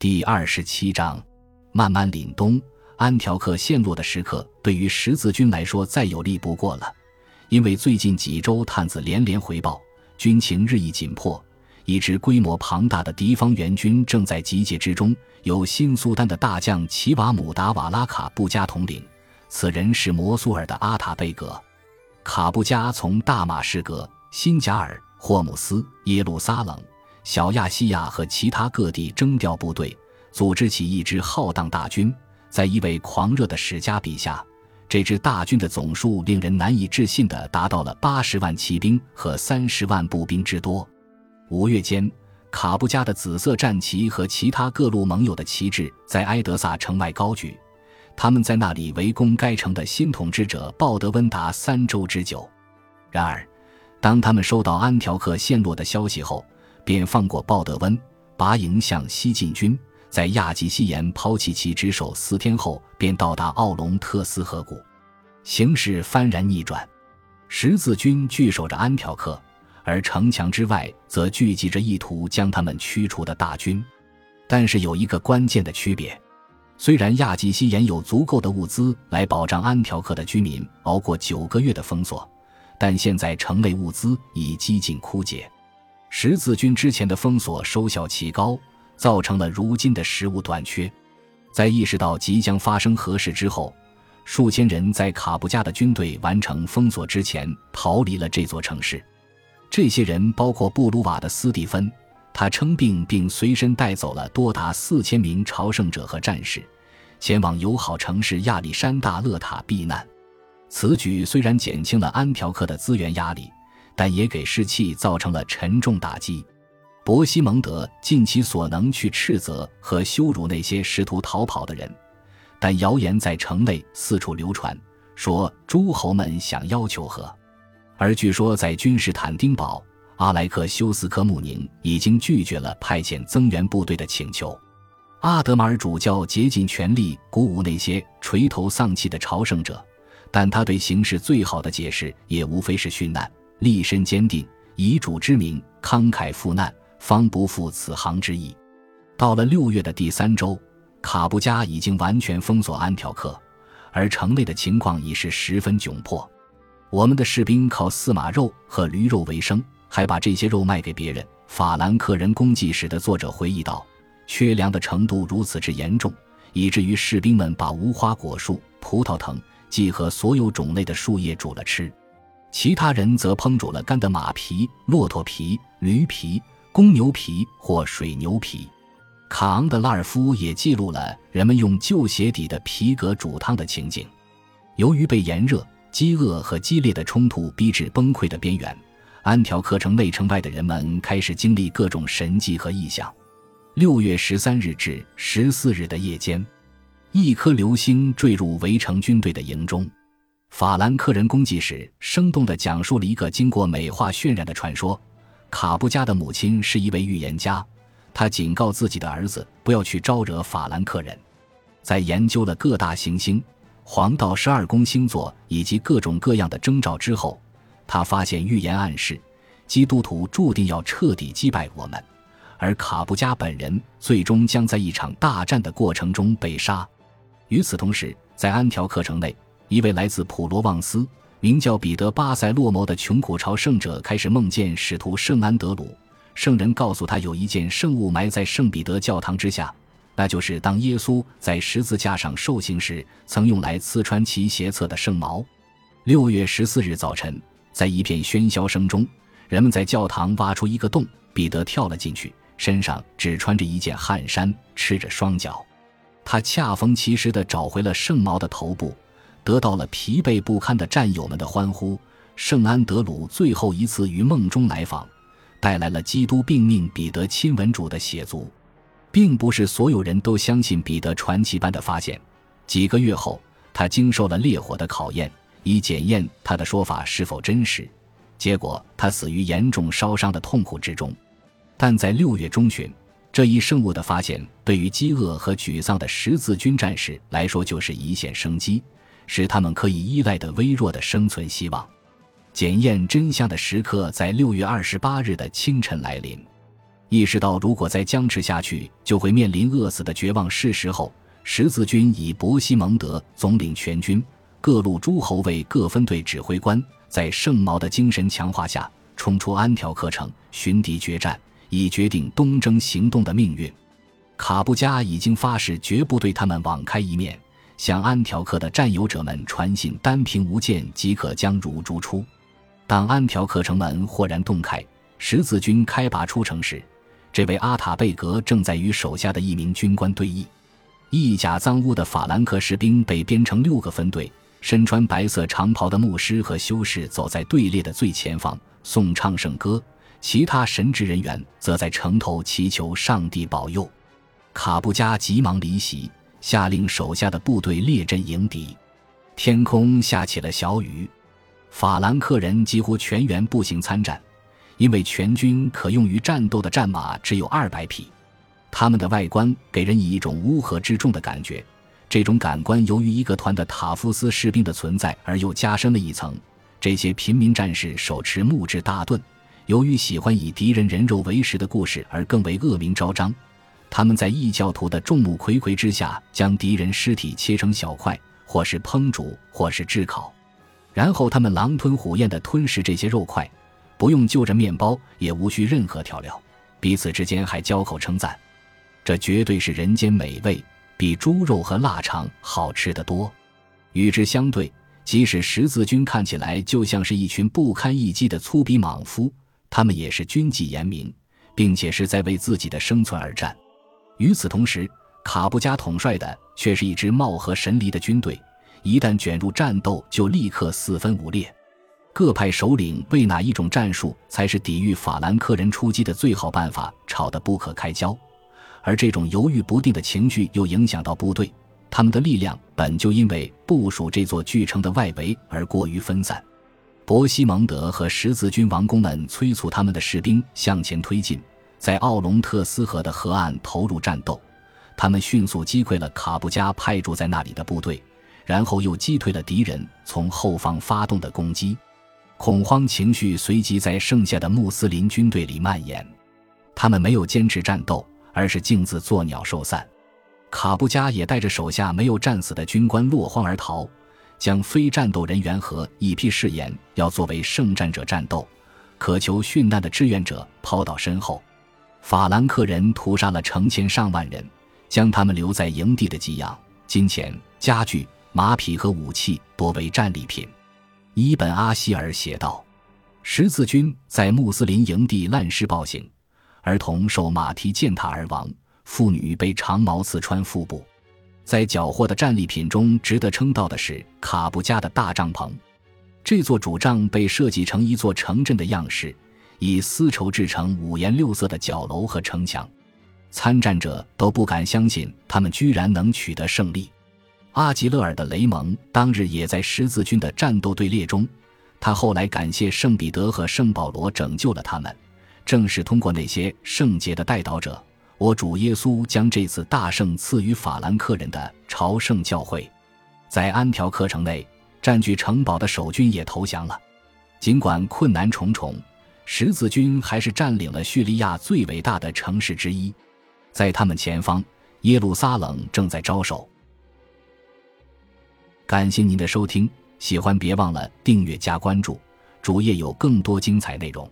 第二十七章，慢慢凛冬。安条克陷落的时刻，对于十字军来说再有利不过了。因为最近几周探子连连回报，军情日益紧迫，一支规模庞大的敌方援军正在集结之中。由新苏丹的大将齐瓦姆达瓦拉卡布加统领，此人是摩苏尔的阿塔贝格。卡布加从大马士革、新加尔、霍姆斯、耶路撒冷、小亚细亚和其他各地征调部队，组织起一支浩荡大军。在一位狂热的史家笔下，这支大军的总数令人难以置信地达到了八十万骑兵和三十万步兵之多。五月间，卡布加的紫色战旗和其他各路盟友的旗帜在埃德萨城外高举，他们在那里围攻该城的新统治者鲍德温达三周之久。然而，当他们收到安条克陷落的消息后，便放过鲍德温，拔营向西进军。在亚吉西岩抛弃其职守四天后，便到达奥龙特斯河谷，形势幡然逆转。十字军据守着安条克，而城墙之外则聚集着意图将他们驱除的大军。但是有一个关键的区别：虽然亚吉西岩有足够的物资来保障安条克的居民熬过九个月的封锁，但现在城内物资已几近枯竭。十字军之前的封锁收效奇高。造成了如今的食物短缺。在意识到即将发生何事之后，数千人在卡布加的军队完成封锁之前逃离了这座城市。这些人包括布鲁瓦的斯蒂芬，他称病并随身带走了多达四千名朝圣者和战士，前往友好城市亚历山大勒塔避难。此举虽然减轻了安条克的资源压力，但也给士气造成了沉重打击。伯西蒙德尽其所能去斥责和羞辱那些试图逃跑的人，但谣言在城内四处流传，说诸侯们想要求和。而据说在君士坦丁堡，阿莱克修斯科穆宁已经拒绝了派遣增援部队的请求。阿德马尔主教竭尽全力鼓舞那些垂头丧气的朝圣者，但他对形势最好的解释也无非是殉难，立身坚定，以主之名慷慨赴难。方不负此行之意。到了六月的第三周，卡布加已经完全封锁安条克，而城内的情况已是十分窘迫。我们的士兵靠饲马肉和驴肉为生，还把这些肉卖给别人。法兰克人公祭史的作者回忆道：“缺粮的程度如此之严重，以至于士兵们把无花果树、葡萄藤、既和所有种类的树叶煮了吃，其他人则烹煮了干的马皮、骆驼皮、驴皮。”公牛皮或水牛皮，卡昂德拉尔夫也记录了人们用旧鞋底的皮革煮汤的情景。由于被炎热、饥饿和激烈的冲突逼至崩溃的边缘，安条克城内城外的人们开始经历各种神迹和异象。六月十三日至十四日的夜间，一颗流星坠入围城军队的营中。法兰克人公祭时生动地讲述了一个经过美化渲染的传说。卡布加的母亲是一位预言家，他警告自己的儿子不要去招惹法兰克人。在研究了各大行星、黄道十二宫星座以及各种各样的征兆之后，他发现预言暗示基督徒注定要彻底击败我们，而卡布加本人最终将在一场大战的过程中被杀。与此同时，在安条克城内，一位来自普罗旺斯。名叫彼得·巴塞洛摩的穷苦朝圣者开始梦见使徒圣安德鲁。圣人告诉他，有一件圣物埋在圣彼得教堂之下，那就是当耶稣在十字架上受刑时曾用来刺穿其斜侧的圣矛。六月十四日早晨，在一片喧嚣声中，人们在教堂挖出一个洞，彼得跳了进去，身上只穿着一件汗衫，赤着双脚，他恰逢其时地找回了圣矛的头部。得到了疲惫不堪的战友们的欢呼。圣安德鲁最后一次于梦中来访，带来了基督并命彼得亲吻主的血族。并不是所有人都相信彼得传奇般的发现。几个月后，他经受了烈火的考验，以检验他的说法是否真实。结果，他死于严重烧伤的痛苦之中。但在六月中旬，这一圣物的发现，对于饥饿和沮丧的十字军战士来说，就是一线生机。是他们可以依赖的微弱的生存希望。检验真相的时刻在六月二十八日的清晨来临。意识到如果再僵持下去就会面临饿死的绝望事实后，十字军以伯西蒙德总领全军，各路诸侯为各分队指挥官，在圣毛的精神强化下，冲出安条克城，寻敌决战，以决定东征行动的命运。卡布加已经发誓绝不对他们网开一面，向安条克的战友者们传信，单凭无剑即可将汝逐出。当安条克城门豁然洞开，十字军开拔出城时，这位阿塔贝格正在与手下的一名军官对弈。一甲脏污的法兰克士兵被编成六个分队，身穿白色长袍的牧师和修士走在队列的最前方，颂唱圣歌；其他神职人员则在城头祈求上帝保佑。卡布加急忙离席，下令手下的部队列阵迎敌。天空下起了小雨，法兰克人几乎全员步行参战。因为全军可用于战斗的战马只有二百匹，他们的外观给人以一种乌合之众的感觉。这种感官由于一个团的塔夫斯士兵的存在而又加深了一层。这些平民战士手持木质大盾，由于喜欢以敌人人肉为食的故事而更为恶名昭彰。他们在异教徒的众目睽睽之下，将敌人尸体切成小块，或是烹煮，或是炙烤，然后他们狼吞虎咽地吞食这些肉块。不用就着面包，也无需任何调料，彼此之间还交口称赞，这绝对是人间美味，比猪肉和腊肠好吃得多。与之相对，即使十字军看起来就像是一群不堪一击的粗鄙莽夫，他们也是军纪严明，并且是在为自己的生存而战。与此同时，卡布加统帅的却是一支貌合神离的军队，一旦卷入战斗，就立刻四分五裂。各派首领为哪一种战术才是抵御法兰克人出击的最好办法吵得不可开交，而这种犹豫不定的情绪又影响到部队，他们的力量本就因为部署这座巨城的外围而过于分散。伯西蒙德和十字军王公们催促他们的士兵向前推进，在奥龙特斯河的河岸投入战斗。他们迅速击溃了卡布加派驻在那里的部队，然后又击退了敌人从后方发动的攻击。恐慌情绪随即在剩下的穆斯林军队里蔓延，他们没有坚持战斗，而是径自作鸟兽散。卡布加也带着手下没有战死的军官落荒而逃，将非战斗人员和一批誓言要作为圣战者战斗、渴求殉难的志愿者抛到身后。法兰克人屠杀了成千上万人，将他们留在营地的给养、金钱、家具、马匹和武器多为战利品。伊本·阿希尔写道：“十字军在穆斯林营地滥施暴行，儿童受马蹄践踏而亡，妇女被长矛刺穿腹部。在缴获的战利品中，值得称道的是卡布加的大帐篷。这座主帐被设计成一座城镇的样式，以丝绸制成五颜六色的角楼和城墙。参战者都不敢相信，他们居然能取得胜利。”阿吉勒尔的雷蒙当日也在十字军的战斗队列中，他后来感谢圣彼得和圣保罗拯救了他们。正是通过那些圣洁的带导者，我主耶稣将这次大胜赐予法兰克人的朝圣教会。在安条克城内，占据城堡的守军也投降了。尽管困难重重，十字军还是占领了叙利亚最伟大的城市之一。在他们前方，耶路撒冷正在招手。感谢您的收听，喜欢别忘了订阅加关注，主页有更多精彩内容。